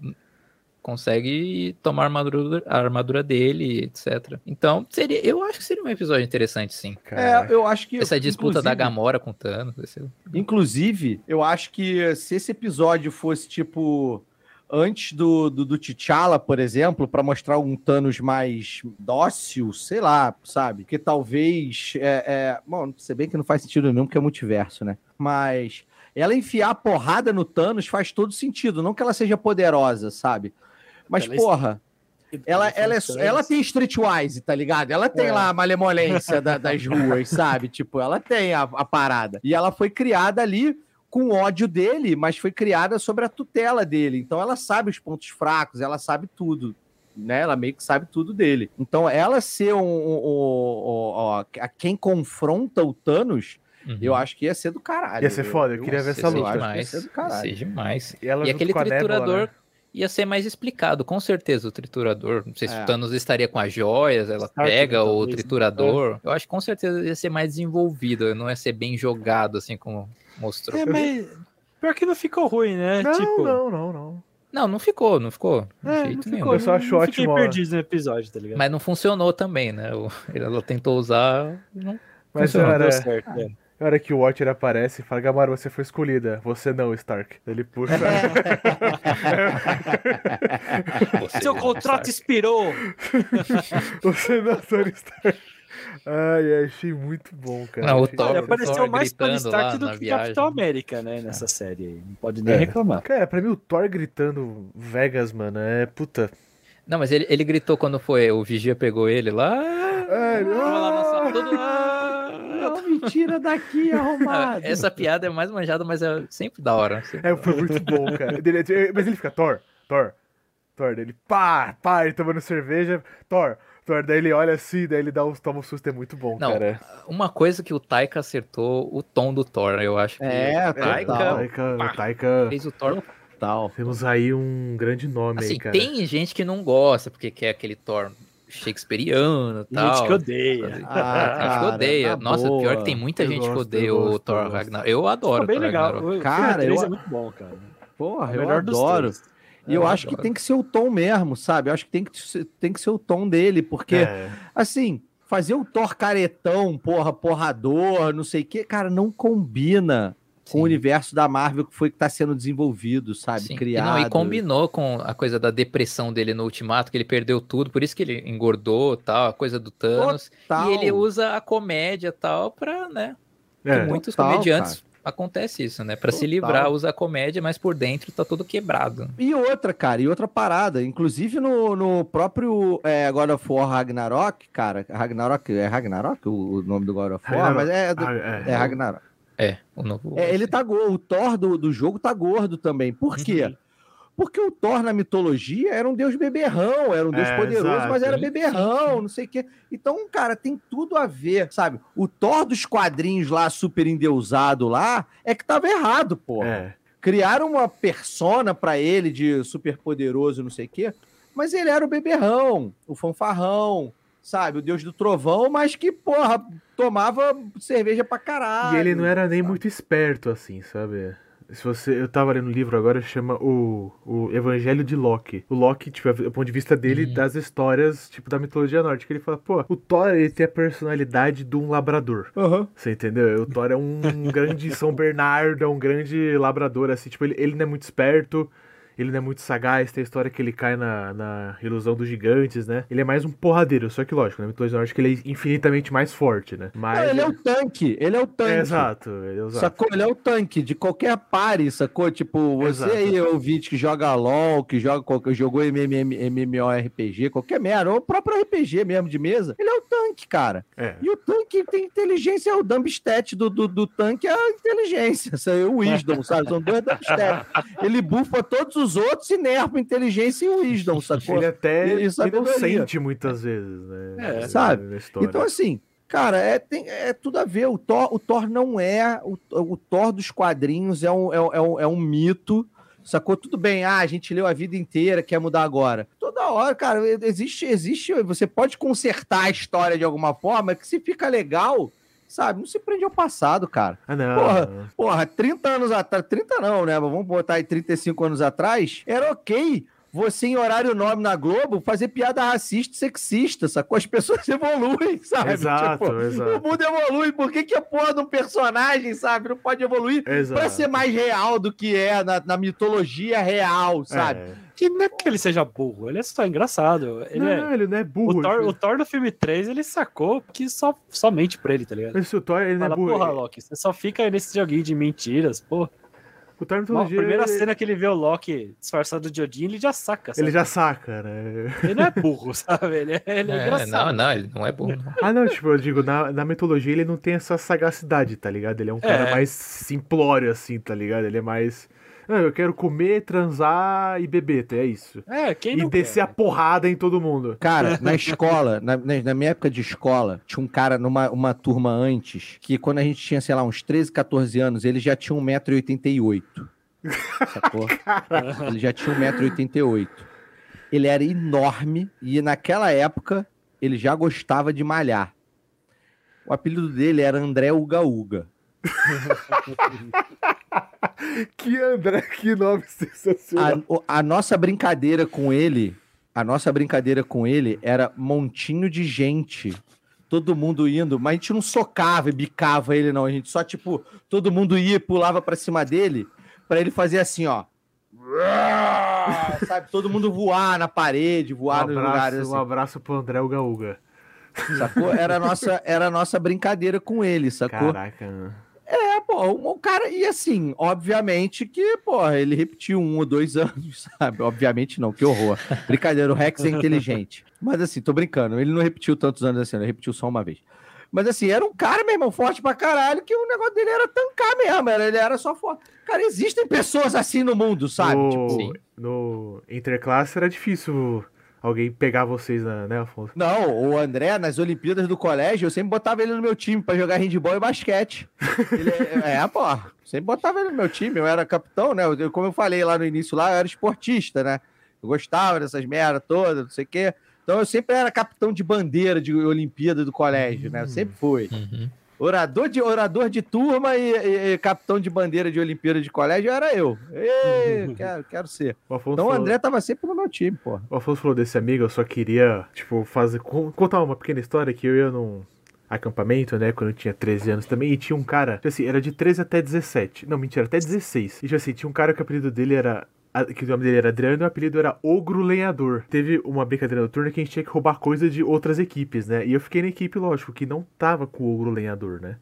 Consegue tomar a armadura, a armadura dele, etc. Então, seria, eu acho que seria um episódio interessante, sim. É, eu acho que. Essa disputa da Gamora com o Thanos. ser- Inclusive, eu acho que se esse episódio fosse tipo antes do, do, do T'Challa, por exemplo, pra mostrar um Thanos mais dócil, sei lá, sabe? Que talvez. É, é... Bom, se bem que não faz sentido nenhum, porque é multiverso, né? Mas ela enfiar a porrada no Thanos faz todo sentido. Não que ela seja poderosa, sabe? Mas, Ela é porra, ela, Ele ela, é, foi ela tem streetwise, tá ligado? Ela tem É. lá a malemolência da- das ruas, sabe? Tipo, ela tem a, a parada. E ela foi criada ali com ódio dele, mas foi criada sobre a tutela dele. Então ela sabe os pontos fracos, ela sabe tudo. Né? Ela meio que sabe tudo dele. Então, ela ser um, um- um- um- a quem confronta o Thanos, Uhum. eu acho que ia ser do caralho. Ia ser foda, eu queria ver essa luta. que ia demais. ser do Ia caralho. ser demais. E, ela E aquele Nebula, triturador né? Ia ser mais explicado, com certeza, o triturador. Não sei se É. o Thanos estaria com as joias, ela pega né, o né? triturador. Eu acho que com certeza ia ser mais desenvolvido, não ia ser bem jogado, assim como mostrou. É, mas pior que não ficou ruim, né? Não, tipo, não, não, não. Não, não ficou, não ficou. De É, jeito não nenhum. ficou, Eu só acho não ótimo, Fiquei perdido no episódio, tá ligado? Mas não funcionou também, né? Ela tentou usar. Não Mas funcionou. hora, Deu certo, é. Na hora que o Watcher aparece e fala, Gamora, você foi escolhida. Você não, Stark. Ele puxa. Você Seu não contrato expirou! você não, Tony Stark. Ai, achei muito bom, cara. Não, o Thor- Olha, o apareceu Thor mais Tony Stark lá do que viagem. Capitão América, né? Nessa série aí. Não pode nem É. reclamar. Cara, pra mim o Thor gritando Vegas, mano, é puta. Não, mas ele, ele gritou quando foi. O Vigia pegou ele lá. É, ele- Tava lá na sala, todo- Não me tira daqui, Ah, arrombado. Essa piada é mais manjada, mas é sempre da hora. sempre É, da hora. foi muito bom, cara. Ele- Mas ele fica, Thor, Thor, Thor, daí ele pá, pá, ele tomando cerveja, Thor, Thor, daí ele olha assim, daí ele dá um, toma um susto, é muito bom, Não, cara. Uma coisa que o Taika acertou, o tom do Thor, eu acho que É, o Taika total. Taika, pá. Taika, fez o Thor. Tal. temos aí um grande nome Assim, aí, cara. tem gente que não gosta, porque quer aquele Thor shakespeariano e Tem gente tal. que odeia. Ah, gente que cara, odeia. Nossa, boa. pior que tem muita Eu gente que gosto, odeia eu o Thor eu. Ragnarok. Eu adoro Ficou bem legal. Ragnarok. O Cara, Cara, 3 eu- é muito bom, cara. Porra, É eu adoro. E eu É, acho que tem que ser o tom mesmo, sabe? Eu acho que tem que ser, tem que ser o tom dele, porque, É, assim, fazer o Thor caretão, porra, porrador, não sei o quê, cara, não combina com Sim. o universo da Marvel que foi que tá sendo desenvolvido, sabe? Sim. E, Criado. não, e combinou com a coisa da depressão dele no Ultimato, que ele perdeu tudo, por isso que ele engordou tal, a coisa do Thanos. Total. E ele usa a comédia tal pra, né? é. muitos Total, comediantes acontece isso, né? Pra se livrar, usa a comédia, mas por dentro tá tudo quebrado. E outra, cara, e outra parada. Inclusive no, no próprio é, God of War Ragnarok, cara. Ragnarok, é Ragnarok o, o nome do God of War? Ragnarok. Mas é, Ah, é. é Ragnarok. É, o novo. É, ele tá gordo. O Thor do, do jogo tá gordo também. Por quê? Uhum. Porque o Thor na mitologia era um deus beberrão, era um deus É, poderoso, exato. mas era beberrão, não sei o quê. Então, cara, tem tudo a ver, sabe? O Thor dos quadrinhos lá, super endeusado lá, é que tava errado, porra. É. Criaram uma persona pra ele de super poderoso, não sei o quê, mas ele era o beberrão, o fanfarrão, sabe? O deus do trovão, mas que, porra, tomava cerveja pra caralho. E ele não era nem muito esperto, assim, sabe? Se você, eu tava lendo um livro agora, chama o, o Evangelho de Loki. O Loki, tipo, é o ponto de vista dele das histórias, tipo, da mitologia nórdica. Ele fala, pô, o Thor, ele tem a personalidade de um labrador. Aham. Você entendeu? O Thor é um grande São Bernardo, é um grande labrador, assim, tipo, ele, ele não é muito esperto, ele não é muito sagaz, tem a história que ele cai na, na ilusão dos gigantes, né? Ele é mais um porradeiro, só que lógico, na mitologia nórdica ele é infinitamente mais forte, né? Mas. Não, ele é o tanque, ele é o tanque. É, exato, ele é o exato. Sacou? Ele é o tanque de qualquer pare, sacou? Tipo, você Exato. aí, ouvinte que joga LOL, que joga qualquer, jogou MM, MMORPG, qualquer merda, ou o próprio RPG mesmo de mesa, ele é o tanque, cara. É. E o tanque tem inteligência, o dumbstat do, do, do tanque é a inteligência, é o wisdom, sabe? São dois dumbstats. Ele bufa todos os outros e nerfa a inteligência e wisdom, sacou? Ele até E- e inocente muitas vezes, né? É, sabe? Então, assim, cara, é, tem- é tudo a ver. O Thor, o Thor não é. O, o Thor dos quadrinhos é um, é, é um, é um mito. Sacou? Tudo bem, ah, a gente leu a vida inteira, quer mudar agora. Toda hora, cara, existe, existe. Você pode consertar a história de alguma forma que se fica legal, sabe? Não se prende ao passado, cara. Ah, não. Porra. Porra, 30 anos atrás, 30 não, né? Vamos botar aí 35 anos atrás, era ok você, em horário nobre na Globo, fazer piada racista e sexista, sacou? As pessoas evoluem, sabe? Exato, Tipo, exato. O mundo evolui, por que, que a porra de um personagem, sabe? Não pode evoluir Exato. pra ser mais real do que é na, na mitologia real, sabe? É. Que não é que ele seja burro, ele é só engraçado. Ele não, é... ele não é burro. O Thor, ele- o Thor no filme 3, ele sacou que só, somente pra ele, tá ligado? Esse o Thor, ele não é Fala, burro. porra, Loki, você só fica nesse joguinho de mentiras, pô. O Thor na A primeira ele, cena que ele vê o Loki disfarçado de Odin, ele já saca. ele sabe? já saca, né? Ele não é burro, sabe? Ele é, ele é, É, engraçado. não, não, ele não é bom. não. Ah, não, tipo, eu digo, na, na mitologia ele não tem essa sagacidade, tá ligado? Ele é um cara É. mais simplório, assim, tá ligado? Ele é mais. Ah, eu quero comer, transar e beber, é isso. É, quem E não descer a quer? porrada em todo mundo. Cara, na escola, na, na- na minha época de escola, tinha um cara numa uma turma antes, que quando a gente tinha, sei lá, uns 13, 14 anos, ele já tinha 1,88m. Sacou? Ele já tinha 1,88m. Ele era enorme e naquela época ele já gostava de malhar. O apelido dele era André Uga Uga. Que André, que nome sensacional. A, a nossa brincadeira com ele, a nossa brincadeira com ele era montinho de gente. Todo mundo indo, mas a gente não socava e bicava ele, não. A gente só, tipo, todo mundo ia e pulava pra cima dele pra ele fazer assim, ó. Sabe? Todo mundo voar na parede, Um voar nos lugares abraço, assim. um abraço pro André Uga Uga. Sacou? Era a nossa, era a nossa brincadeira com ele, sacou? Caraca. É, pô, o cara, e assim, obviamente que, porra, ele repetiu um ou dois anos, sabe? Obviamente não, que horror. Brincadeira, o Rex é inteligente. Mas assim, tô brincando, ele não repetiu tantos anos assim, ele repetiu só uma vez. Mas assim, era um cara, meu irmão, forte pra caralho, que o negócio dele era tancar mesmo, era, ele era só forte. Cara, existem pessoas assim no mundo, sabe? no, Tipo, Sim. no Interclasse era difícil alguém pegar vocês, na, né, Afonso? Não, o André, nas Olimpíadas do colégio, eu sempre botava ele no meu time pra jogar handball e basquete. Ele é, é, pô, sempre botava ele no meu time, eu era capitão, né? Eu- como eu falei lá no início, lá eu era esportista, né? Eu gostava dessas merdas todas, não sei o quê. Então eu sempre era capitão de bandeira de Olimpíada do colégio, né? Eu sempre fui. Uhum. Orador de, orador de turma e, e- e capitão de bandeira de Olimpíada de colégio era eu. Ê, quero, quero ser. O Então o falou- André tava sempre no meu time, pô. O Afonso falou desse amigo, eu só queria, tipo, fazer. con- contar uma pequena história que eu ia num acampamento, né, quando eu tinha 13 anos também, e tinha um cara, tipo assim, era de 13 até 17. Não, mentira, até 16. E tipo assim, tinha um cara que o apelido dele era. A- Que o nome dele era Adriano e o apelido era Ogro Lenhador. Teve uma brincadeira noturna que a gente tinha que roubar coisa de outras equipes, né? E eu fiquei na equipe, lógico, que não tava com o Ogro Lenhador, né?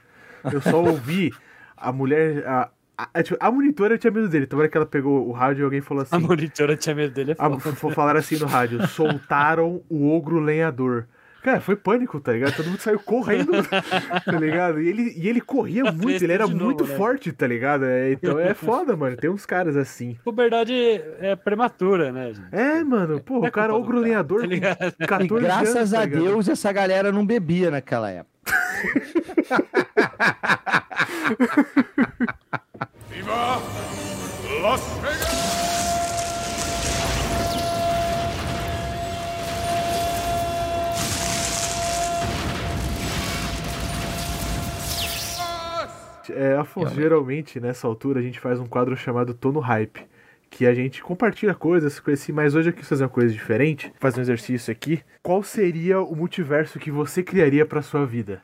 Eu só ouvi a mulher. A, a, tipo, a monitora tinha medo dele. Então, hora que ela pegou o rádio, alguém falou assim. A monitora tinha medo dele. É f- falaram assim no rádio: soltaram o ogro lenhador. Cara, foi pânico, tá ligado? Todo mundo saiu correndo, tá ligado? E ele, e ele corria Tá muito, ele era novo, muito né? forte, tá ligado? É, então é foda, mano. Tem uns caras assim. Puberdade é prematura, né, gente? É, mano, pô, é o cara culpa do ogro cara, lenhador tá com ligado? 14 E graças anos, tá a? Deus essa galera não bebia naquela época. Viva Las Vegas! É, Afonso, geralmente nessa altura a gente faz um quadro chamado Tô no Hype. Que a gente compartilha coisas, assim, mas hoje eu quis fazer uma coisa diferente, fazer um exercício aqui. Qual seria o multiverso que você criaria pra sua vida?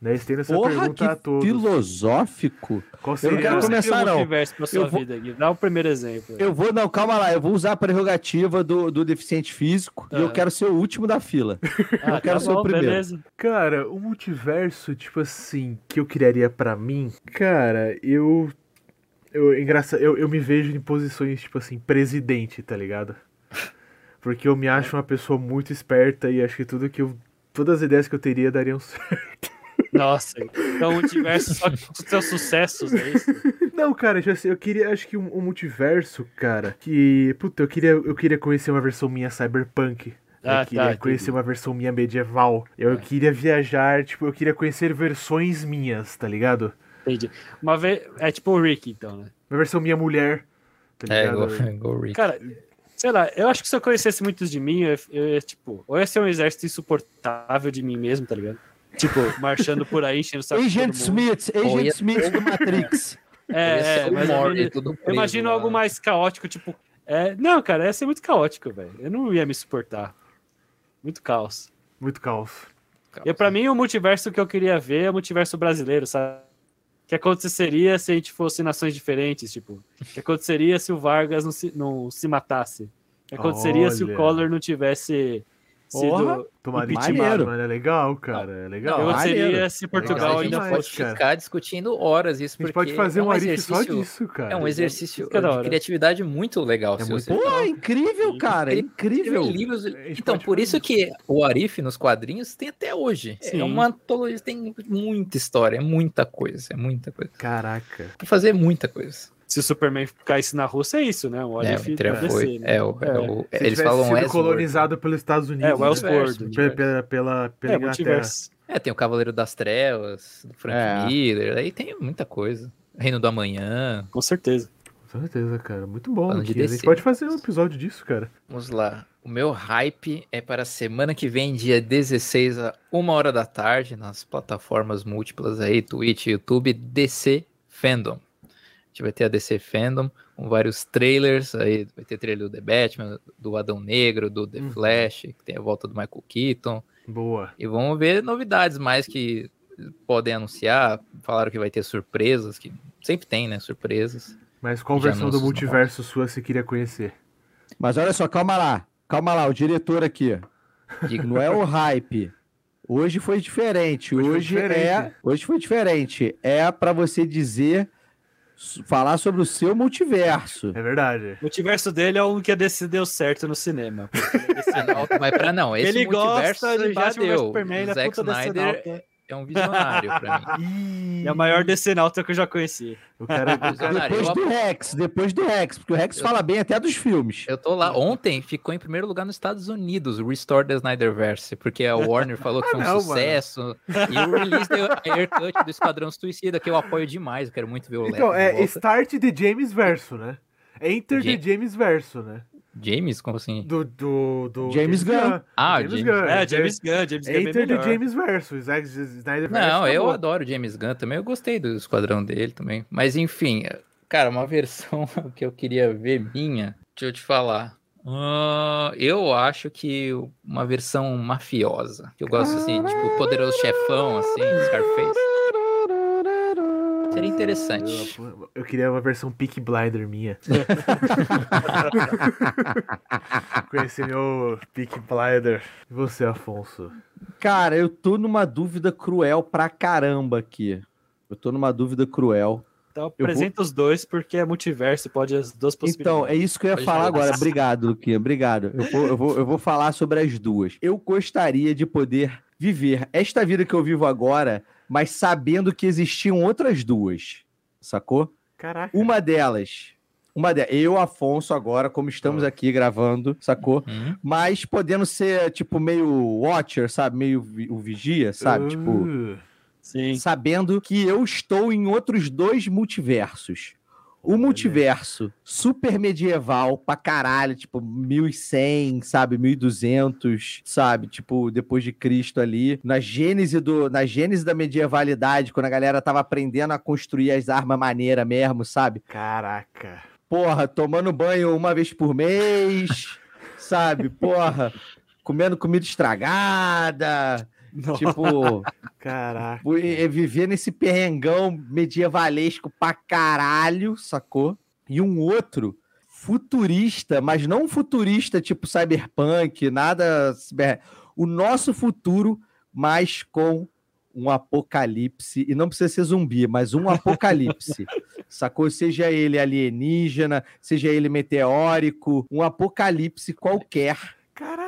Né? Estenda essa Porra, pergunta a que todos. filosófico. Qual Eu não quero começar, não. multiverso pra sua Eu vou- vida, Gui? Dá o primeiro exemplo. Eu vou, não, calma lá, eu vou usar a prerrogativa do, do deficiente físico e eu Ah. quero ser o último da fila. Ah, eu quero ser o primeiro. Beleza. Cara, o multiverso, tipo assim, que eu criaria pra mim, cara, eu. Eu, engraça, eu, eu me vejo em posições, tipo assim, presidente, tá ligado? Porque eu me acho uma pessoa muito esperta e acho que tudo que eu. Todas as ideias que eu teria dariam certo. Nossa, então o multiverso só com os seus sucessos, é isso? Não, cara, tipo assim, eu queria, acho que um, um multiverso, cara, que. Puta, eu queria, eu queria conhecer uma versão minha cyberpunk. Ah, eu queria tá, conhecer entendi. uma versão minha medieval. Eu queria viajar, tipo, eu queria conhecer versões minhas, tá ligado? Entendi. Uma vez. É tipo o Rick, então, né? Uma versão minha mulher, tá É, ligado? igual, igual o Rick. Cara, sei lá, eu acho que se eu conhecesse muitos de mim, eu, eu ia, tipo, ou ia ser um exército insuportável de mim mesmo, tá ligado? Tipo, marchando por aí, enchendo o saco Agent todo mundo. Smith, Agent ia- Smith do Matrix. É, é, mas eu, preso imagino lá. algo mais caótico, tipo. É, não, cara, ia ser muito caótico, velho. Eu não ia me suportar. Muito caos. Muito caos. E pra mim, o multiverso que eu queria ver é o multiverso brasileiro, sabe? O que aconteceria se a gente fosse nações diferentes, tipo? O que aconteceria se o Vargas não se, não se matasse? O que aconteceria se o Olha. Collor não tivesse Porra. sido Tomara intimado, mano. É legal, cara. É legal. Aconteceria maneiro. se Portugal a gente ainda demais, fosse... cara. ficar discutindo horas isso, a gente pode fazer é um arife só exercício- disso, cara. É um exercício Isso é de criatividade muito legal. É se muito você Pô, incrível, cara, Ele- incrível. Livros- Então, por fazer isso que o Arif nos quadrinhos tem até hoje. Sim. É uma antologia, tem muita história, é muita coisa, é muita coisa. Caraca. Pra fazer muita coisa. Se o Superman caísse na Rússia, é isso, né? O É, o Inter da foi. DC, né? É, o, é É. o- Se eles falam sido colonizado pelos Estados Unidos. É, né? Westworld. Pe- Pela, pela, pela É, Inglaterra. É, tem o Cavaleiro das Trevas, do Frank É. Miller, aí tem muita coisa. Reino do Amanhã. Com certeza. Com certeza, cara. Muito bom. Falando. A gente pode fazer um episódio disso, cara. Vamos lá. O meu hype é para a semana que vem, dia 16, a 1 hora da tarde, nas plataformas múltiplas aí, Twitch, YouTube, DC Fandom. Gente vai ter a DC Fandom com vários trailers, aí vai ter trailer do The Batman, do Adão Negro, do The Uhum. Flash, que tem a volta do Michael Keaton. Boa. E vamos ver novidades mais que podem anunciar. Falaram que vai ter surpresas, que sempre tem, né? Surpresas. Mas qual versão do multiverso sua você queria conhecer? Mas olha só, calma lá. Calma lá, o diretor aqui. Diga- Não é o hype. Hoje foi diferente. Hoje Hoje, foi diferente. é. Hoje foi diferente. É pra você dizer. Falar sobre o seu multiverso. É verdade. O multiverso dele é o que a DC deu certo no cinema. Não, Mas pra não, esse Ele multiverso gosta de já Batman deu. Superman, o é Zack puta Snyder decenalta. É um visionário pra mim. É a maior decenalta que eu já conheci. O cara, o cara- Visionário. Depois eu do Rex, depois do Rex, porque o Rex fala bem até dos filmes. Eu tô lá. Ontem ficou em primeiro lugar nos Estados Unidos, o Restore the Snyderverse, porque a Warner falou que foi um não, mano. sucesso. E o release da Aircut do Esquadrão Suicida, que eu apoio demais, eu quero muito ver o Então, Leto é. Start the James Verso, né? Enter the Ja- James Verso, né? James, como assim? Do, do, do James Gunn. Ah, James James- Gunn. É, James Gunn, James Gunn é bem Enter the melhor. James Verso. Zack Snyder. Não, eu acabou. adoro o James Gunn também, eu gostei do Esquadrão dele também. Mas enfim, cara, uma versão que eu queria ver minha, deixa eu te falar. Ah, eu acho que uma versão mafiosa. Que eu gosto assim, tipo, poderoso chefão, assim, Scarface. Seria interessante. Eu, eu queria uma versão Peak Blinder minha. Conhecer meu Peak Blinder. E você, Afonso? Cara, eu tô numa dúvida cruel pra caramba aqui. Eu tô numa dúvida cruel. Então apresenta os dois, porque é multiverso, pode as duas Então, possibilidades. é isso que eu ia Pode falar falar. agora. Obrigado, Luquinha. Obrigado. Eu vou, eu, vou, eu vou falar sobre as duas. Eu gostaria de poder viver esta vida que eu vivo agora, mas sabendo que existiam outras duas. Sacou? Caraca. Uma delas. Uma delas. Eu, Afonso, agora, como estamos aqui gravando, sacou? Hum? Mas podendo ser, tipo, meio Watcher, sabe? Meio vi- o Vigia, sabe? Tipo, Uh, Sim. sabendo que eu estou em outros dois multiversos. O multiverso super medieval pra caralho, tipo 1100, sabe, 1200, sabe, tipo depois de Cristo ali, na gênese do na gênese da medievalidade, quando a galera tava aprendendo a construir as armas maneiras mesmo, sabe? Caraca. Porra, tomando banho uma vez por mês, sabe? Porra, comendo comida estragada, Tipo, Caraca. viver nesse perrengão medievalesco pra caralho, sacou? E um outro futurista, mas não um futurista tipo cyberpunk, nada. O nosso futuro, mas com um apocalipse. E não precisa ser zumbi, mas um apocalipse. Sacou? Seja ele alienígena, seja ele meteórico, um apocalipse qualquer.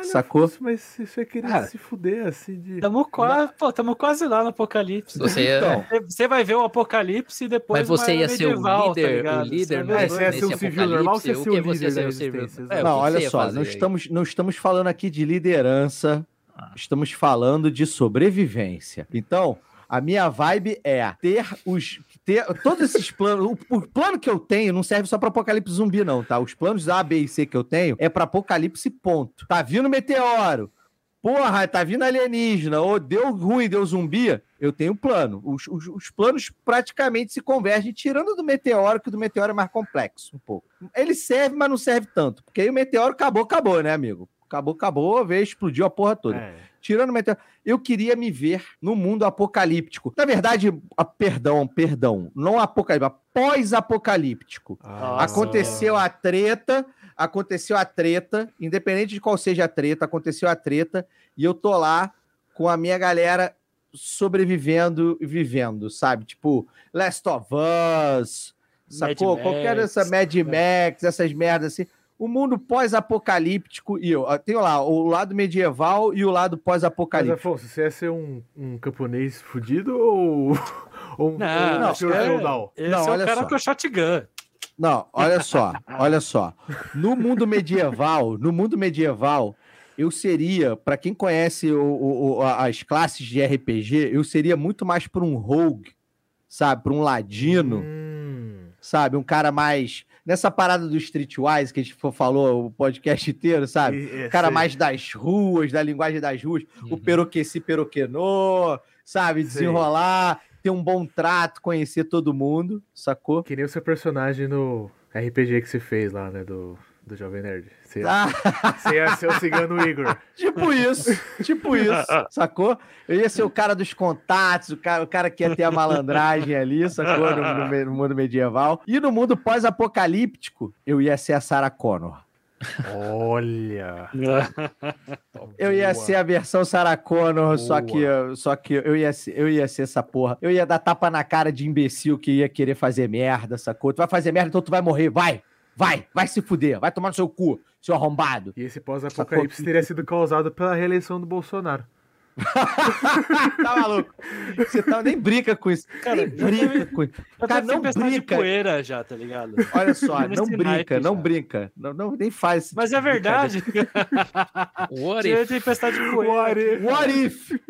Caralho, Sacou? Afonso, mas isso é querer Cara, se fuder assim de. Tamo quase, pô, tamo quase lá no apocalipse. Você ia, Então, Você vai ver o apocalipse e depois mas você ia ser o medieval, líder, tá o líder Você É, você ia ser um civil normal, você ia apocalipse, ser o o que você líder ia da ser o servidor? resistência, É, o não, olha você só, não aí? estamos, não estamos falando aqui de liderança, Ah. estamos falando de sobrevivência. Então, a minha vibe é ter os. Ter todos esses planos. O, o plano que eu tenho não serve só para apocalipse zumbi, não, tá? Os planos A, B e C que eu tenho é para apocalipse, ponto. Tá vindo meteoro. Porra, tá vindo alienígena. Ou deu ruim, deu zumbi. Eu tenho um plano. Os, os, os planos praticamente se convergem, tirando do meteoro, que o do meteoro é mais complexo um pouco. Ele serve, mas não serve tanto. Porque aí o meteoro acabou, acabou, né, amigo? Acabou, acabou, veio, explodiu a porra toda. É. Tirando o meteoro, eu queria me ver no mundo apocalíptico. Na verdade, a- perdão, perdão, não apocalíptico, pós-apocalíptico. Ah, Aconteceu a treta, aconteceu a treta, independente de qual seja a treta, aconteceu a treta, e eu tô lá com a minha galera sobrevivendo e vivendo, sabe? Tipo, Last of Us, sacou? Mad Qualquer Max, dessa Mad? Max, essas merdas assim. O mundo pós-apocalíptico, e eu ó, tenho lá o lado medieval e o lado Mas, pós-apocalíptico. Afonso, você ia ser um, um camponês fudido ou, ou um, Não, não, senhor é- feudal? Esse Não, é o olha cara só. com o shotgun. Não, olha só, olha só. No mundo medieval, no mundo medieval, eu seria, para quem conhece o- o- o- as classes de RPG, eu seria muito mais para um rogue, sabe? Para um ladino, Hum, sabe? Um cara mais nessa parada do Streetwise que a gente falou o podcast inteiro, sabe? e- é, O cara mais das ruas, da linguagem das ruas, o Uhum. peroqueci peroquenô, sabe? Desenrolar, ter um bom trato, conhecer todo mundo, sacou? Que nem o seu personagem no RPG que você fez lá, né? Do, do Jovem Nerd. Você, Ah, você ia ser o cigano Igor. Tipo isso, tipo isso, sacou? Eu ia ser o cara dos contatos, o cara, o cara que ia ter a malandragem ali, sacou? No, no no mundo medieval. E no mundo pós-apocalíptico, eu ia ser a Sarah Connor. Olha. Eu ia ser a versão Sarah Connor, só que, só que eu, ia ser, eu ia ser essa porra. Eu ia dar tapa na cara de imbecil que ia querer fazer merda, sacou? Tu vai fazer merda, então tu vai morrer, vai! Vai, vai se fuder, vai tomar no seu cu, seu arrombado. E esse pós-apocalipse teria sido causado pela reeleição do Bolsonaro. tá maluco? Você tá, nem brinca com isso. Cara, nem brinca com isso. Cara, não tempestade de brinca. poeira já, tá ligado? Olha só, não brinca, não já. brinca. Não, não, nem faz. Mas tipo é brincadeira. verdade. What if? tempestade de What poeira. if? What if?